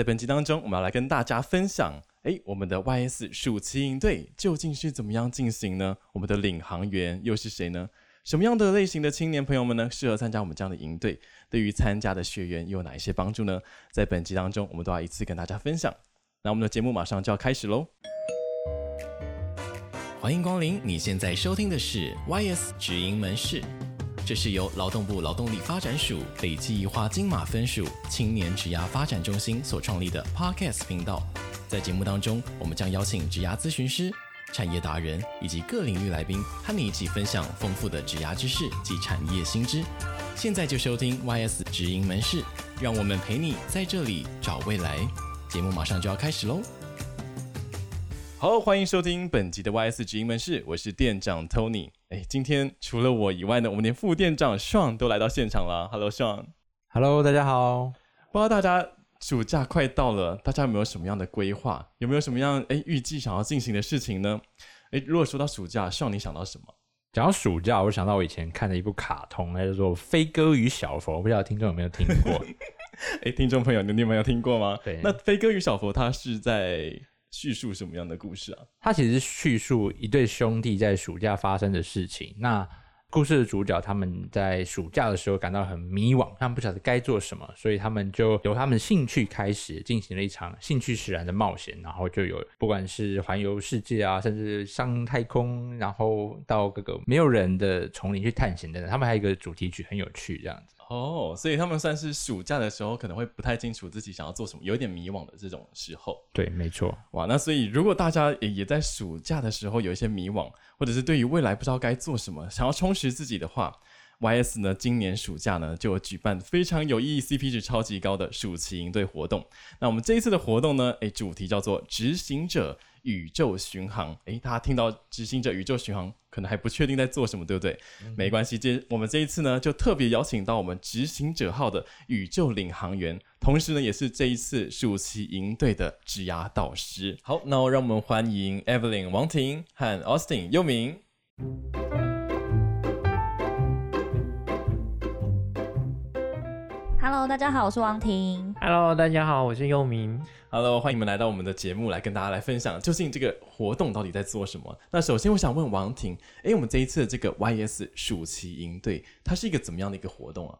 在本集当中，我们要来跟大家分享，哎，我们的 YS 暑期营队究竟是怎么样进行呢？我们的领航员又是谁呢？什么样的类型的青年朋友们呢，适合参加我们这样的营队？对于参加的学员又有哪一些帮助呢？在本集当中，我们都要一次跟大家分享。那我们的节目马上就要开始喽！欢迎光临，你现在收听的是 YS 直营门市，这是由劳动部劳动力发展署北基宜花金马分署青年职涯发展中心所创立的 Podcast 频道。在节目当中，我们将邀请职涯咨询师。产业达人以及各领域来宾和你一起分享丰富的职涯知识及产业新知。现在就收听 YS 职营门市，让我们陪你在这里找未来。节目马上就要开始喽！好，欢迎收听本集的 YS 直营门市，我是店长 Tony。哎，今天除了我以外呢，我们连副店长 Sean 都来到现场了。Hello，Sean。Hello，大家好。不知道大家。暑假快到了，大家有没有什么样的规划？有没有什么样哎预计想要进行的事情呢？哎，如果说到暑假，，Sean 你想到什么？讲到暑假，我想到我以前看的一部卡通，叫做《飞哥与小佛》，我不知道听众有没有听过？哎，听众朋友，你有没有听过吗？对，那《飞哥与小佛》它是在叙述什么样的故事啊？它其实叙述一对兄弟在暑假发生的事情。那故事的主角他们在暑假的时候感到很迷惘，他们不晓得该做什么，所以他们就由他们兴趣开始进行了一场兴趣使然的冒险，然后就有不管是环游世界啊，甚至上太空，然后到各个没有人的丛林去探险等等。他们还有一个主题曲很有趣，这样子。哦，所以他们算是暑假的时候可能会不太清楚自己想要做什么，有点迷惘的这种时候。对，没错。哇，那所以如果大家也也在暑假的时候有一些迷惘，或者是对于未来不知道该做什么，想要充实自己的话，YS 呢今年暑假呢就有举办非常有意义、CP 值超级高的暑期营队活动。那我们这一次的活动呢，诶，主题叫做“执行者”。宇宙巡航，诶，大家听到执行者宇宙巡航，可能还不确定在做什么，对不对？嗯、没关系，这我们这一次呢，就特别邀请到我们执行者号的宇宙领航员，同时呢，也是这一次暑期营队的职涯导师。好，那让我们欢迎 Evelyn 王婷和 Austin 佑明。Hello，大家好，我是王婷。Hello，大家好，我是佑明。Hello，欢迎你们来到我们的节目，来跟大家来分享究竟这个活动到底在做什么。那首先，我想问王婷，诶，我们这一次的这个 YS 暑期营队，它是一个怎么样的一个活动啊？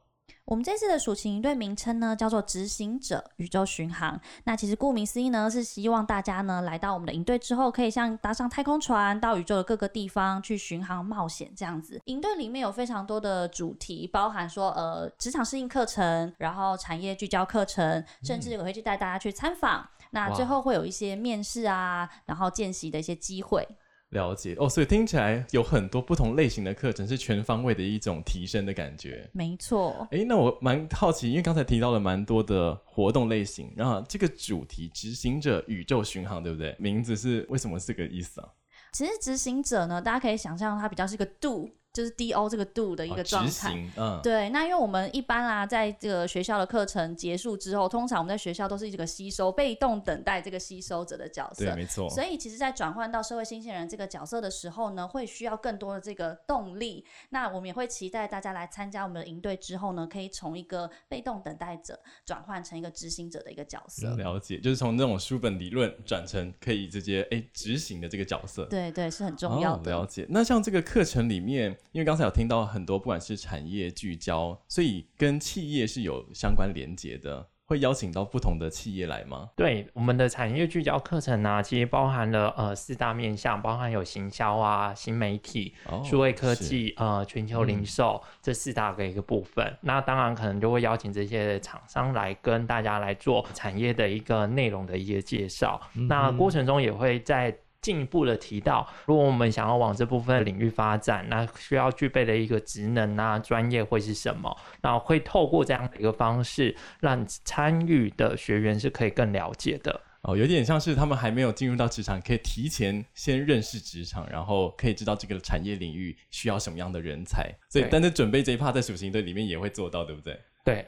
我们这次的暑期营队名称呢，叫做“执行者宇宙巡航”。那其实顾名思义呢，是希望大家呢来到我们的营队之后，可以像搭上太空船，到宇宙的各个地方去巡航冒险这样子。营队里面有非常多的主题，包含说呃职场适应课程，然后产业聚焦课程，甚至我会去带大家去参访。嗯、那最后会有一些面试啊，然后见习的一些机会。了解哦，所以听起来有很多不同类型的课程，是全方位的一种提升的感觉。没错。哎，那我蛮好奇，因为刚才提到了蛮多的活动类型，然后这个主题“执行者宇宙巡航”，对不对？名字是为什么是这个意思啊？其实执行者呢，大家可以想象它比较是一个 do。就是 D O 这个 do 的一个状态，嗯，对。那因为我们一般啦，在这个学校的课程结束之后，通常我们在学校都是一个吸收、被动等待这个吸收者的角色，对，没错。所以其实，在转换到社会新鲜人这个角色的时候呢，会需要更多的这个动力。那我们也会期待大家来参加我们的营队之后呢，可以从一个被动等待者转换成一个执行者的一个角色。了解，就是从那种书本理论转成可以直接哎执行的这个角色。对对，是很重要的。哦，了解。那像这个课程里面。因为刚才有听到很多，不管是产业聚焦，所以跟企业是有相关连接的，会邀请到不同的企业来吗？对，我们的产业聚焦课程呢、啊，其实包含了呃四大面向，包含有行销啊、新媒体、数、哦、位科技、呃全球零售、嗯、这四大个一个部分。那当然可能就会邀请这些厂商来跟大家来做产业的一个内容的一些介绍。嗯、那过程中也会在。进一步的提到，如果我们想要往这部分领域发展，那需要具备的一个职能啊、专业会是什么？那会透过这样的一个方式，让参与的学员是可以更了解的。哦，有点像是他们还没有进入到职场，可以提前先认识职场，然后可以知道这个产业领域需要什么样的人才。所以，但是准备这一 part 在属性队里面也会做到，对不对？对。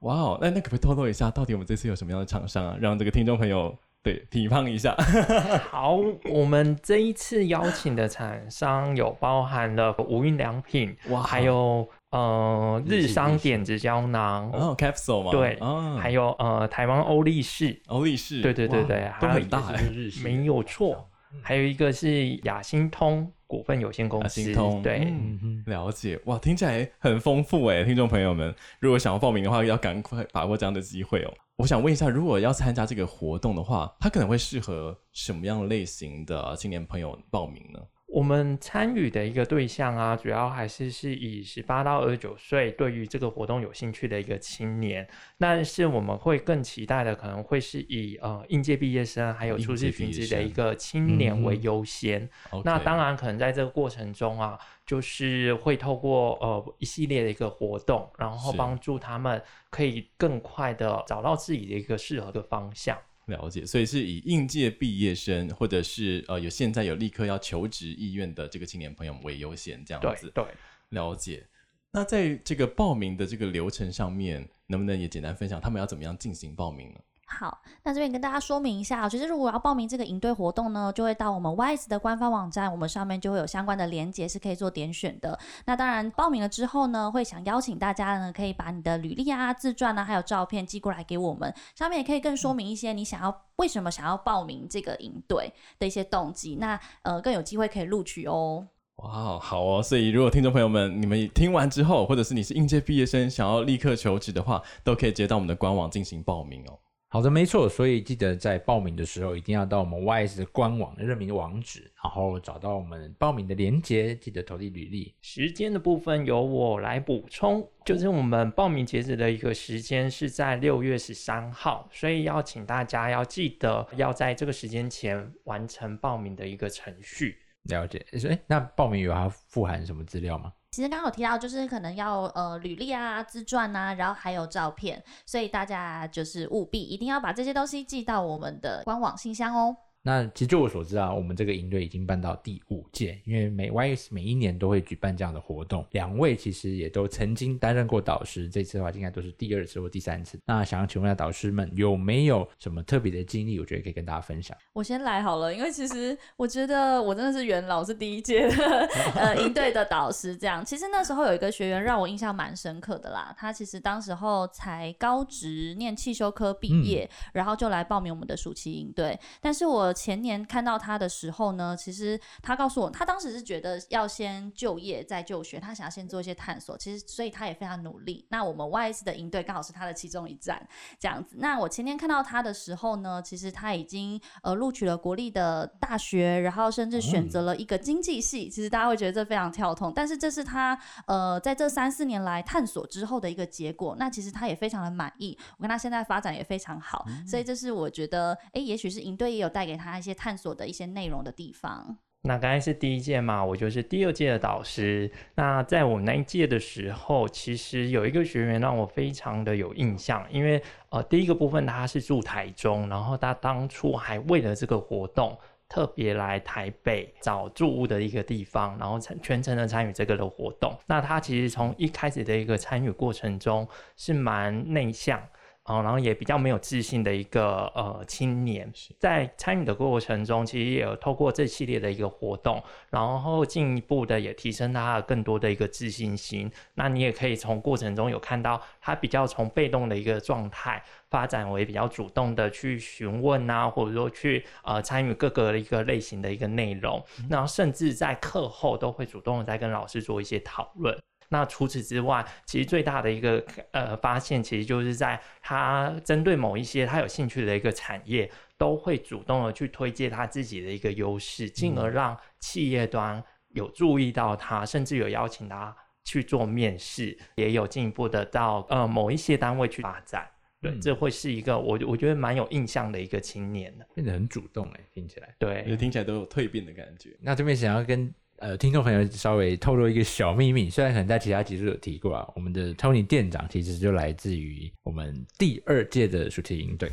哇哦，那那可不可以透露一下，到底我们这次有什么样的厂商啊？让这个听众朋友。对，提倡一下。好，我们这一次邀请的厂商有包含了无印良品，哇，还有呃日商点子胶囊。哦，capsule 嘛？对，哦、还有呃台湾欧力士，欧力士，对对对对，都很大哎，没有错。还有一个是亚心通股份有限公司，亚心通，对、嗯，了解，哇，听起来很丰富哎，听众朋友们，如果想要报名的话，要赶快把握这样的机会哦。我想问一下，如果要参加这个活动的话，它可能会适合什么样类型的青年朋友报名呢？我们参与的一个对象啊，主要还是是以十八到二十九岁，对于这个活动有兴趣的一个青年。但是我们会更期待的，可能会是以呃应届毕业生，还有初次寻职的一个青年为优先。嗯、那当然，可能在这个过程中啊，就是会透过呃一系列的一个活动，然后帮助他们可以更快的找到自己的一个适合的方向。了解，所以是以应届毕业生，或者是呃有现在有立刻要求职意愿的这个青年朋友为优先，这样子。对，对，了解。那在这个报名的这个流程上面，能不能也简单分享他们要怎么样进行报名呢？好，那这边跟大家说明一下，其实如果要报名这个营队活动呢，就会到我们 YS 的官方网站，我们上面就会有相关的连接是可以做点选的。那当然报名了之后呢，会想邀请大家呢，可以把你的履历啊、自传啊，还有照片寄过来给我们，上面也可以更说明一些你想要为什么想要报名这个营队的一些动机，那呃更有机会可以录取哦。哇，好哦！所以如果听众朋友们你们听完之后，或者是你是应届毕业生想要立刻求职的话，都可以直接到我们的官网进行报名哦。好的，没错，所以记得在报名的时候一定要到我们 YS 的官网的认明网址，然后找到我们报名的链接，记得投递履历。时间的部分由我来补充，就是我们报名截止的一个时间是在六月十三号，所以要请大家要记得要在这个时间前完成报名的一个程序。了解，诶，那报名有要附含什么资料吗？其实刚刚有提到，就是可能要呃履历啊、自传啊，然后还有照片，所以大家就是务必一定要把这些东西寄到我们的官网信箱哦。那其实就我所知啊，我们这个营队已经办到第五届，因为每 YS 每一年都会举办这样的活动。两位其实也都曾经担任过导师，这次的话应该都是第二次或第三次。那想要请问一下导师们有没有什么特别的经历？我觉得可以跟大家分享。我先来好了，因为其实我觉得我真的是元老，是第一届的 呃营队的导师。这样，其实那时候有一个学员让我印象蛮深刻的啦。他其实当时候才高职念汽修科毕业，嗯，然后就来报名我们的暑期营队。但是我前年看到他的时候呢，其实他告诉我，他当时是觉得要先就业再就学，他想要先做一些探索。其实，所以他也非常努力。那我们 YS 的营队刚好是他的其中一站，这样子。那我前年看到他的时候呢，其实他已经呃录取了国立的大学，然后甚至选择了一个经济系。其实大家会觉得这非常跳痛，但是这是他呃在这三四年来探索之后的一个结果。那其实他也非常的满意，我跟他现在发展也非常好，所以这是我觉得，哎，也许是营队也有带给他他一些。探索的一些内容的地方。那刚才是第一届嘛，我就是第二届的导师。那在我们那一届的时候，其实有一个学员让我非常的有印象，因为呃，第一个部分他是住台中，然后他当初还为了这个活动特别来台北找住屋的一个地方，然后全程的参与这个的活动。那他其实从一开始的一个参与过程中是蛮内向。哦，然后也比较没有自信的一个呃青年，在参与的过程中，其实也有透过这系列的一个活动，然后进一步的也提升他更多的一个自信心。那你也可以从过程中有看到他比较从被动的一个状态，发展为比较主动的去询问啊，或者说去呃参与各个的一个类型的一个内容，然后甚至在课后都会主动的在跟老师做一些讨论。那除此之外，其实最大的一个呃发现，其实就是在他针对某一些他有兴趣的一个产业，都会主动的去推荐他自己的一个优势，进而让企业端有注意到他，甚至有邀请他去做面试，也有进一步的到呃某一些单位去发展。对，嗯、这会是一个我我觉得蛮有印象的一个青年的，变得很主动哎，听起来，对，听起来都有蜕变的感觉。那这边想要跟。呃，听众朋友稍微透露一个小秘密，虽然可能在其他集数有提过啊，我们的 Tony 店长其实就来自于我们第二届的暑期营队。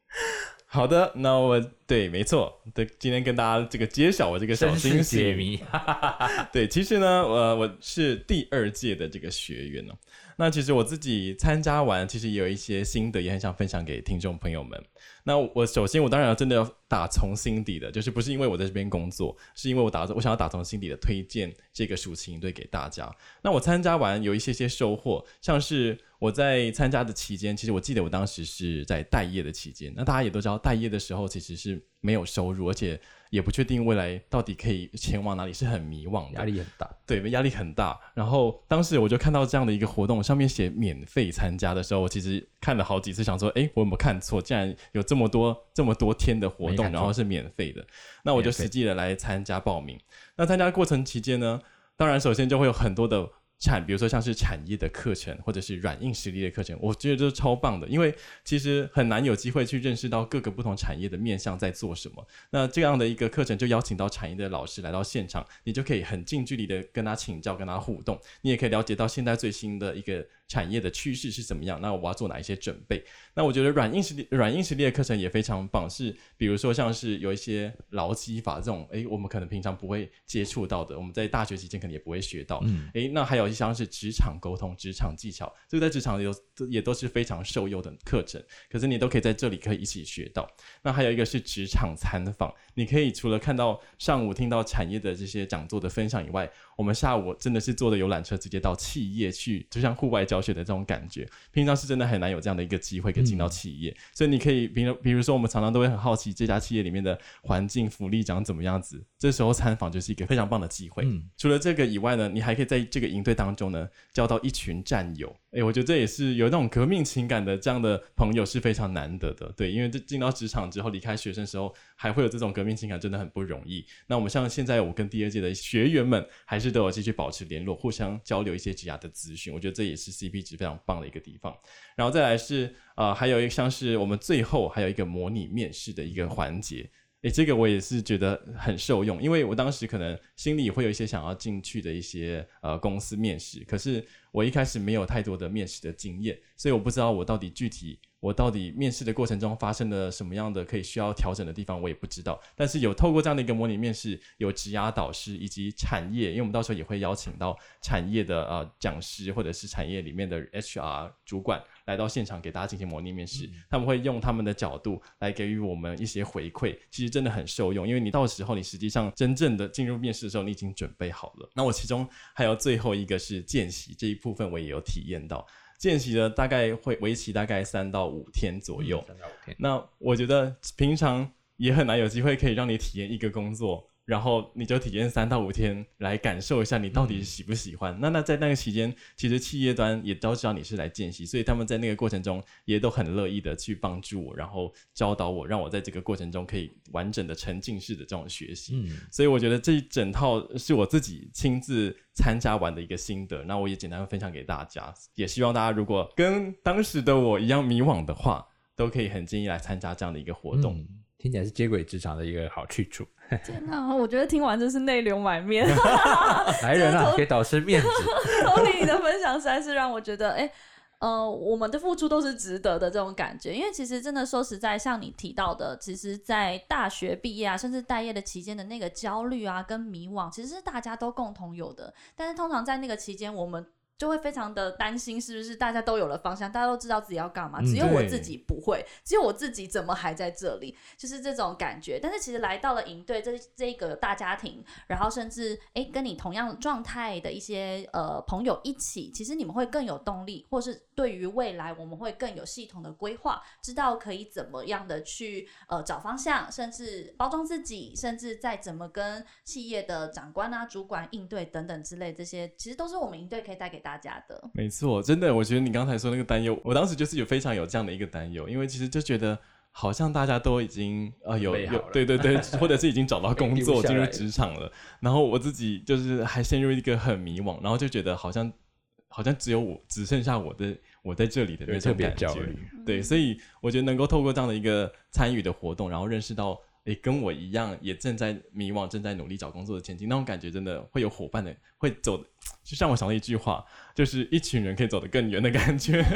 好的，那我对，没错，对，今天跟大家这个揭晓我这个小惊喜解谜。对，其实呢，我我是第二届的这个学员哦。那其实我自己参加完，其实也有一些心得，也很想分享给听众朋友们。那我首先，我当然要真的要打从心底的，就是不是因为我在这边工作，是因为我打我想要打从心底的推荐这个暑期营队给大家。那我参加完有一些些收获，像是我在参加的期间，其实我记得我当时是在待业的期间。那大家也都知道，待业的时候其实是没有收入，而且。也不确定未来到底可以前往哪里，是很迷惘的，压力很大。对，压力很大。然后当时我就看到这样的一个活动，上面写免费参加的时候，我其实看了好几次，想说，哎，我有没有看错？竟然有这么多这么多天的活动，然后是免费的，那我就实际的来参加报名。那参加过程期间呢，当然首先就会有很多的。产，比如说像是产业的课程，或者是软硬实力的课程，我觉得这是超棒的，因为其实很难有机会去认识到各个不同产业的面向在做什么。那这样的一个课程就邀请到产业的老师来到现场，你就可以很近距离的跟他请教，跟他互动，你也可以了解到现在最新的一个产业的趋势是怎么样。那我要做哪一些准备？那我觉得软硬实力、软硬实力的课程也非常棒，是比如说像是有一些劳基法这种，诶，我们可能平常不会接触到的，我们在大学期间可能也不会学到。嗯，诶，那还有。像是职场沟通、职场技巧，这个在职场里有也都是非常受用的课程。可是你都可以在这里可以一起学到。那还有一个是职场参访，你可以除了看到上午听到产业的这些讲座的分享以外，我们下午真的是坐的游览车直接到企业去，就像户外教学的这种感觉。平常是真的很难有这样的一个机会可以进到企业，嗯、所以你可以比如比如说我们常常都会很好奇这家企业里面的环境福利长怎么样子，这时候参访就是一个非常棒的机会。嗯、除了这个以外呢，你还可以在这个营队当中呢交到一群战友。哎，我觉得这也是有那种革命情感的这样的朋友是非常难得的。对，因为这进到职场之后离开学生时候还会有这种革命情感，真的很不容易。那我们像现在我跟第二届的学员们还是都有继续保持联络，互相交流一些职涯的资讯。我觉得这也是 CP 值非常棒的一个地方。然后再来是呃，还有一个像是我们最后还有一个模拟面试的一个环节。诶，这个我也是觉得很受用，因为我当时可能心里会有一些想要进去的一些呃公司面试，可是我一开始没有太多的面试的经验，所以我不知道我到底具体。我到底面试的过程中发生了什么样的可以需要调整的地方，我也不知道。但是有透过这样的一个模拟面试，有职涯导师以及产业，因为我们到时候也会邀请到产业的呃讲师或者是产业里面的 HR 主管来到现场给大家进行模拟面试，嗯、他们会用他们的角度来给予我们一些回馈，其实真的很受用。因为你到时候你实际上真正的进入面试的时候，你已经准备好了。那我其中还有最后一个是见习这一部分，我也有体验到。见习的大概会为期大概三到五天左右。三到五天。那我觉得平常也很难有机会可以让你体验一个工作。然后你就体验三到五天，来感受一下你到底喜不喜欢。嗯、那那在那个期间，其实企业端也都知道你是来见习，所以他们在那个过程中也都很乐意的去帮助我，然后教导我，让我在这个过程中可以完整的沉浸式的这种学习。嗯，所以我觉得这一整套是我自己亲自参加完的一个心得，那我也简单分享给大家。也希望大家如果跟当时的我一样迷惘的话，都可以很建议来参加这样的一个活动。嗯听起来是接轨职场的一个好去处。天哪，我觉得听完真是泪流满面。来人啊，给导师面子。Tony，你的分享实在是让我觉得，哎、欸，呃，我们的付出都是值得的这种感觉。因为其实真的说实在，像你提到的，其实，在大学毕业啊，甚至待业的期间的那个焦虑啊，跟迷惘，其实是大家都共同有的。但是通常在那个期间，我们就会非常的担心，是不是大家都有了方向，大家都知道自己要干嘛，只有我自己不会，嗯、只有我自己怎么还在这里，就是这种感觉。但是其实来到了营队这这个大家庭，然后甚至诶跟你同样状态的一些呃朋友一起，其实你们会更有动力，或是对于未来我们会更有系统的规划，知道可以怎么样的去呃找方向，甚至包装自己，甚至再怎么跟企业的长官啊、主管应对等等之类，这些其实都是我们营队可以带给。大家的。没错，真的，我觉得你刚才说那个担忧，我当时就是有非常有这样的一个担忧，因为其实就觉得好像大家都已经啊、呃、有有对对对，或者是已经找到工作进入职场了，然后我自己就是还陷入一个很迷惘，然后就觉得好像好像只有我只剩下我的我在这里的那种感觉，对，所以我觉得能够透过这样的一个参与的活动，然后认识到。诶，跟我一样，也正在迷惘，正在努力找工作的前进，那种感觉真的会有伙伴的，会走就像我想到一句话，就是一群人可以走得更远的感觉。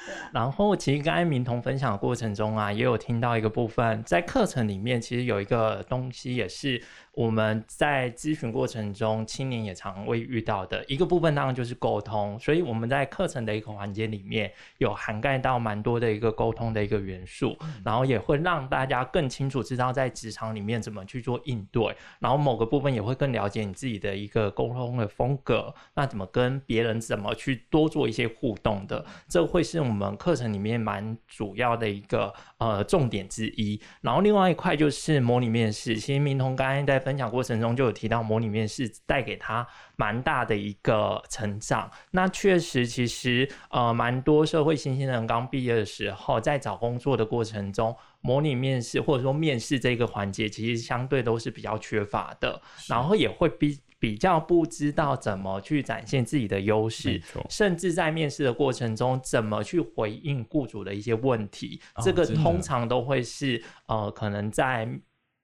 然后，其实刚才明彤分享的过程中啊，也有听到一个部分，在课程里面，其实有一个东西也是。我们在咨询过程中，青年也常会遇到的一个部分，当然就是沟通。所以我们在课程的一个环节里面，有涵盖到蛮多的一个沟通的一个元素，然后也会让大家更清楚知道在职场里面怎么去做应对。然后某个部分也会更了解你自己的一个沟通的风格，那怎么跟别人怎么去多做一些互动的，这会是我们课程里面蛮主要的一个呃重点之一。然后另外一块就是模拟面试，其实明彤刚刚在。分享过程中就有提到模拟面试带给他蛮大的一个成长。那确实，其实呃蛮多社会新鲜人刚毕业的时候，在找工作的过程中，模拟面试或者说面试这个环节，其实相对都是比较缺乏的。然后也会比比较不知道怎么去展现自己的优势，甚至在面试的过程中怎么去回应雇主的一些问题，哦、这个通常都会是呃可能在。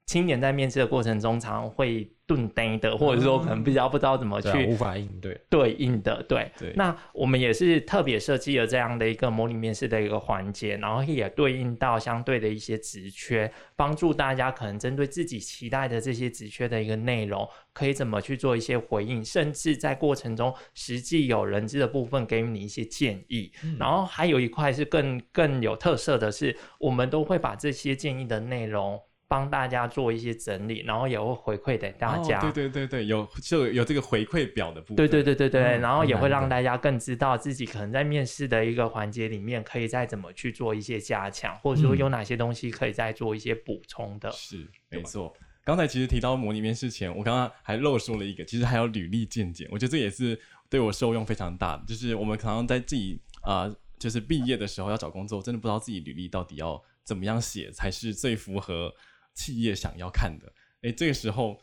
青年在面试的过程中，常常会顿呆的，或者说可能比较不知道怎么去、啊、无法应对对应的，对。对那我们也是特别设计了这样的一个模拟面试的一个环节，然后也对应到相对的一些职缺，帮助大家可能针对自己期待的这些职缺的一个内容，可以怎么去做一些回应，甚至在过程中实际有人资的部分给予你一些建议。嗯、然后还有一块是更更有特色的是，我们都会把这些建议的内容。帮大家做一些整理，然后也会回馈给大家。哦、对对对对，有就有这个回馈表的部分。对对对对对，嗯、然后也会让大家更知道自己可能在面试的一个环节里面，可以再怎么去做一些加强，或者说有哪些东西可以再做一些补充的。是，没错。刚才其实提到模拟面试前，我刚刚还漏说了一个，其实还有履历见解，我觉得这也是对我受用非常大的。就是我们可能在自己啊、呃，就是毕业的时候要找工作，真的不知道自己履历到底要怎么样写才是最符合。企业想要看的，诶，这个时候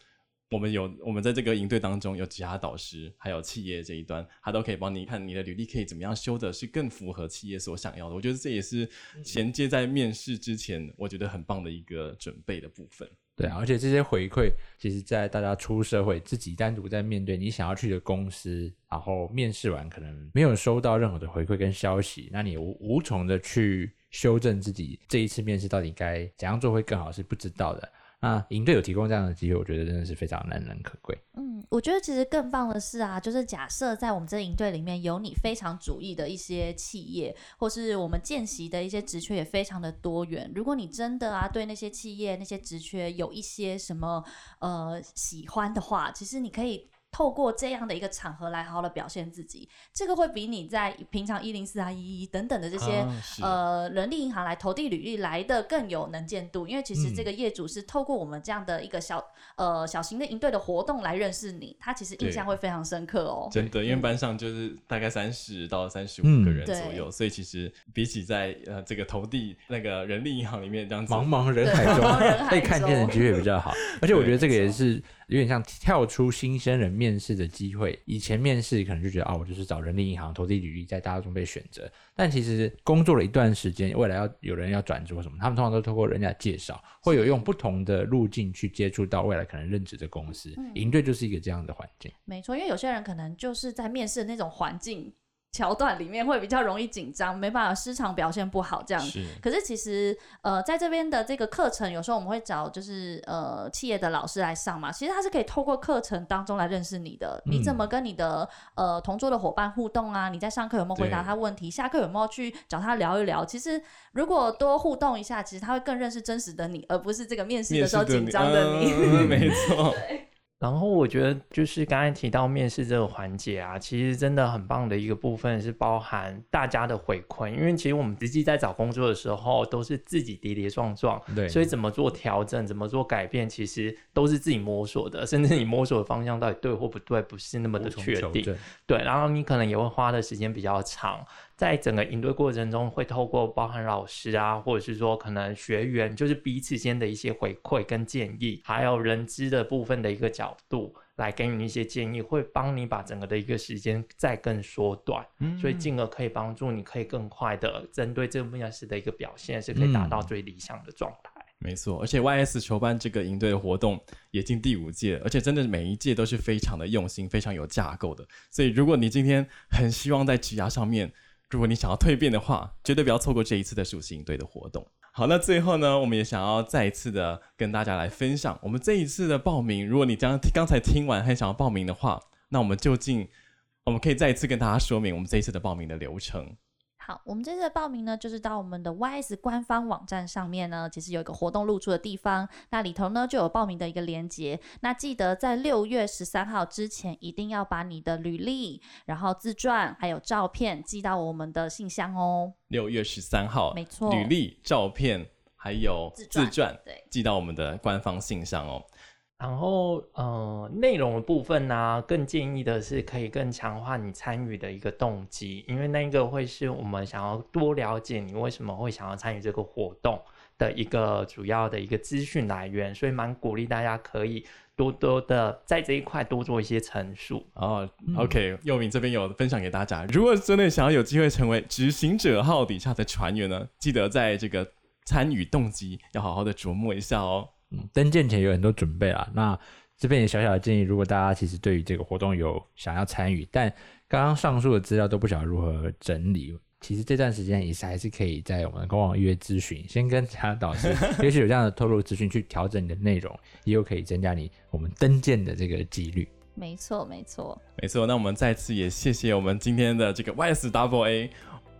我们有我们在这个营队当中有其他导师，还有企业这一端，他都可以帮你看你的履历可以怎么样修的是更符合企业所想要的。我觉得这也是衔接在面试之前，我觉得很棒的一个准备的部分。对啊，而且这些回馈，其实，在大家出社会，自己单独在面对你想要去的公司，然后面试完可能没有收到任何的回馈跟消息，那你无无从的去。修正自己这一次面试到底该怎样做会更好是不知道的。那营队有提供这样的机会，我觉得真的是非常难能可贵。嗯，我觉得其实更棒的是啊，就是假设在我们这营队里面有你非常主义的一些企业，或是我们见习的一些职缺也非常的多元。如果你真的啊对那些企业那些职缺有一些什么呃喜欢的话，其实你可以。透过这样的一个场合来好好的表现自己，这个会比你在平常一零四啊、一一等等的这些、啊、呃人力银行来投递履历来的更有能见度，因为其实这个业主是透过我们这样的一个小呃小型的营队的活动来认识你，他其实印象会非常深刻哦。真的，因为班上就是大概三十到三十五个人左右，嗯、所以其实比起在呃这个投递那个人力银行里面这样子茫茫人海中被看见的机会比较好，而且我觉得这个也是。有点像跳出新生人面试的机会。以前面试可能就觉得啊，我就是找人力银行投递履历，在大家中被选择。但其实工作了一段时间，未来要有人要转职或什么，他们通常都透过人家介绍，会有用不同的路径去接触到未来可能任职的公司。营队就是一个这样的环境。没错，因为有些人可能就是在面试的那种环境。桥段里面会比较容易紧张，没办法失常表现不好这样。是。可是其实呃，在这边的这个课程，有时候我们会找就是呃企业的老师来上嘛。其实他是可以透过课程当中来认识你的，嗯、你怎么跟你的呃同桌的伙伴互动啊？你在上课有没有回答他问题？下课有没有去找他聊一聊？其实如果多互动一下，其实他会更认识真实的你，而不是这个面试的时候紧张的你。嗯、没错。对。然后我觉得就是刚才提到面试这个环节啊，其实真的很棒的一个部分是包含大家的回馈，因为其实我们实际在找工作的时候都是自己跌跌撞撞，对，所以怎么做调整，怎么做改变，其实都是自己摸索的，甚至你摸索的方向到底对或不对，不是那么的确定，对，然后你可能也会花的时间比较长。在整个应对过程中，会透过包含老师啊，或者是说可能学员，就是彼此间的一些回馈跟建议，还有人资的部分的一个角度，来给你一些建议，会帮你把整个的一个时间再更缩短，嗯，所以进而可以帮助你可以更快的针对这个面试的一个表现，是可以达到最理想的状态。没错，而且 YS 筹办这个营队的活动也进第五届，而且真的每一届都是非常的用心，非常有架构的。所以如果你今天很希望在职涯上面，如果你想要蜕变的话，绝对不要错过这一次的暑期营队的活动。好，那最后呢，我们也想要再一次的跟大家来分享，我们这一次的报名，如果你将刚才听完很想要报名的话，那我们就近我们可以再一次跟大家说明我们这一次的报名的流程。好，我们这次的报名呢，就是到我们的 YS 官方网站上面呢，其实有一个活动露出的地方，那里头呢就有报名的一个链接。那记得在六月十三号之前，一定要把你的履历、然后自传还有照片寄到我们的信箱哦。六月十三号，没错，履历、照片还有自传，对，寄到我们的官方信箱哦。然后，呃，内容的部分呢、啊，更建议的是可以更强化你参与的一个动机，因为那个会是我们想要多了解你为什么会想要参与这个活动的一个主要的一个资讯来源，所以蛮鼓励大家可以多多的在这一块多做一些陈述。哦，OK，祐铭这边有分享给大家，如果真的想要有机会成为执行者号底下的船员呢，记得在这个参与动机要好好的琢磨一下哦。登舰前有很多准备啦，那这边也小小的建议，如果大家其实对于这个活动有想要参与，但刚刚上述的资料都不晓得如何整理，其实这段时间也是还是可以在我们的官网预约咨询，先跟其他导师，也许有这样的透露资讯去调整你的内容，也有可以增加你我们登舰的这个几率。没错，没错，没错。那我们再次也谢谢我们今天的这个 YS Double A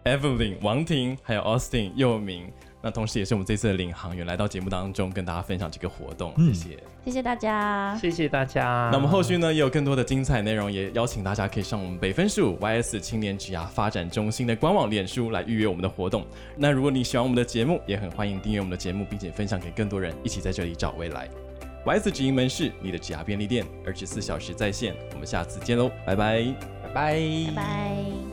Evelyn 王婷，还有 Austin 又名。那同时，也是我们这次的领航员来到节目当中，跟大家分享这个活动。谢谢，谢谢大家，谢谢大家。那我们后续呢，也有更多的精彩内容，也邀请大家可以上我们北分署 YS 青年职涯发展中心的官网、脸书来预约我们的活动。那如果你喜欢我们的节目，也很欢迎订阅我们的节目，并且分享给更多人，一起在这里找未来。YS 直营门市，你的职涯便利店，二十四小时在线。我们下次见喽，拜拜，拜拜，拜拜。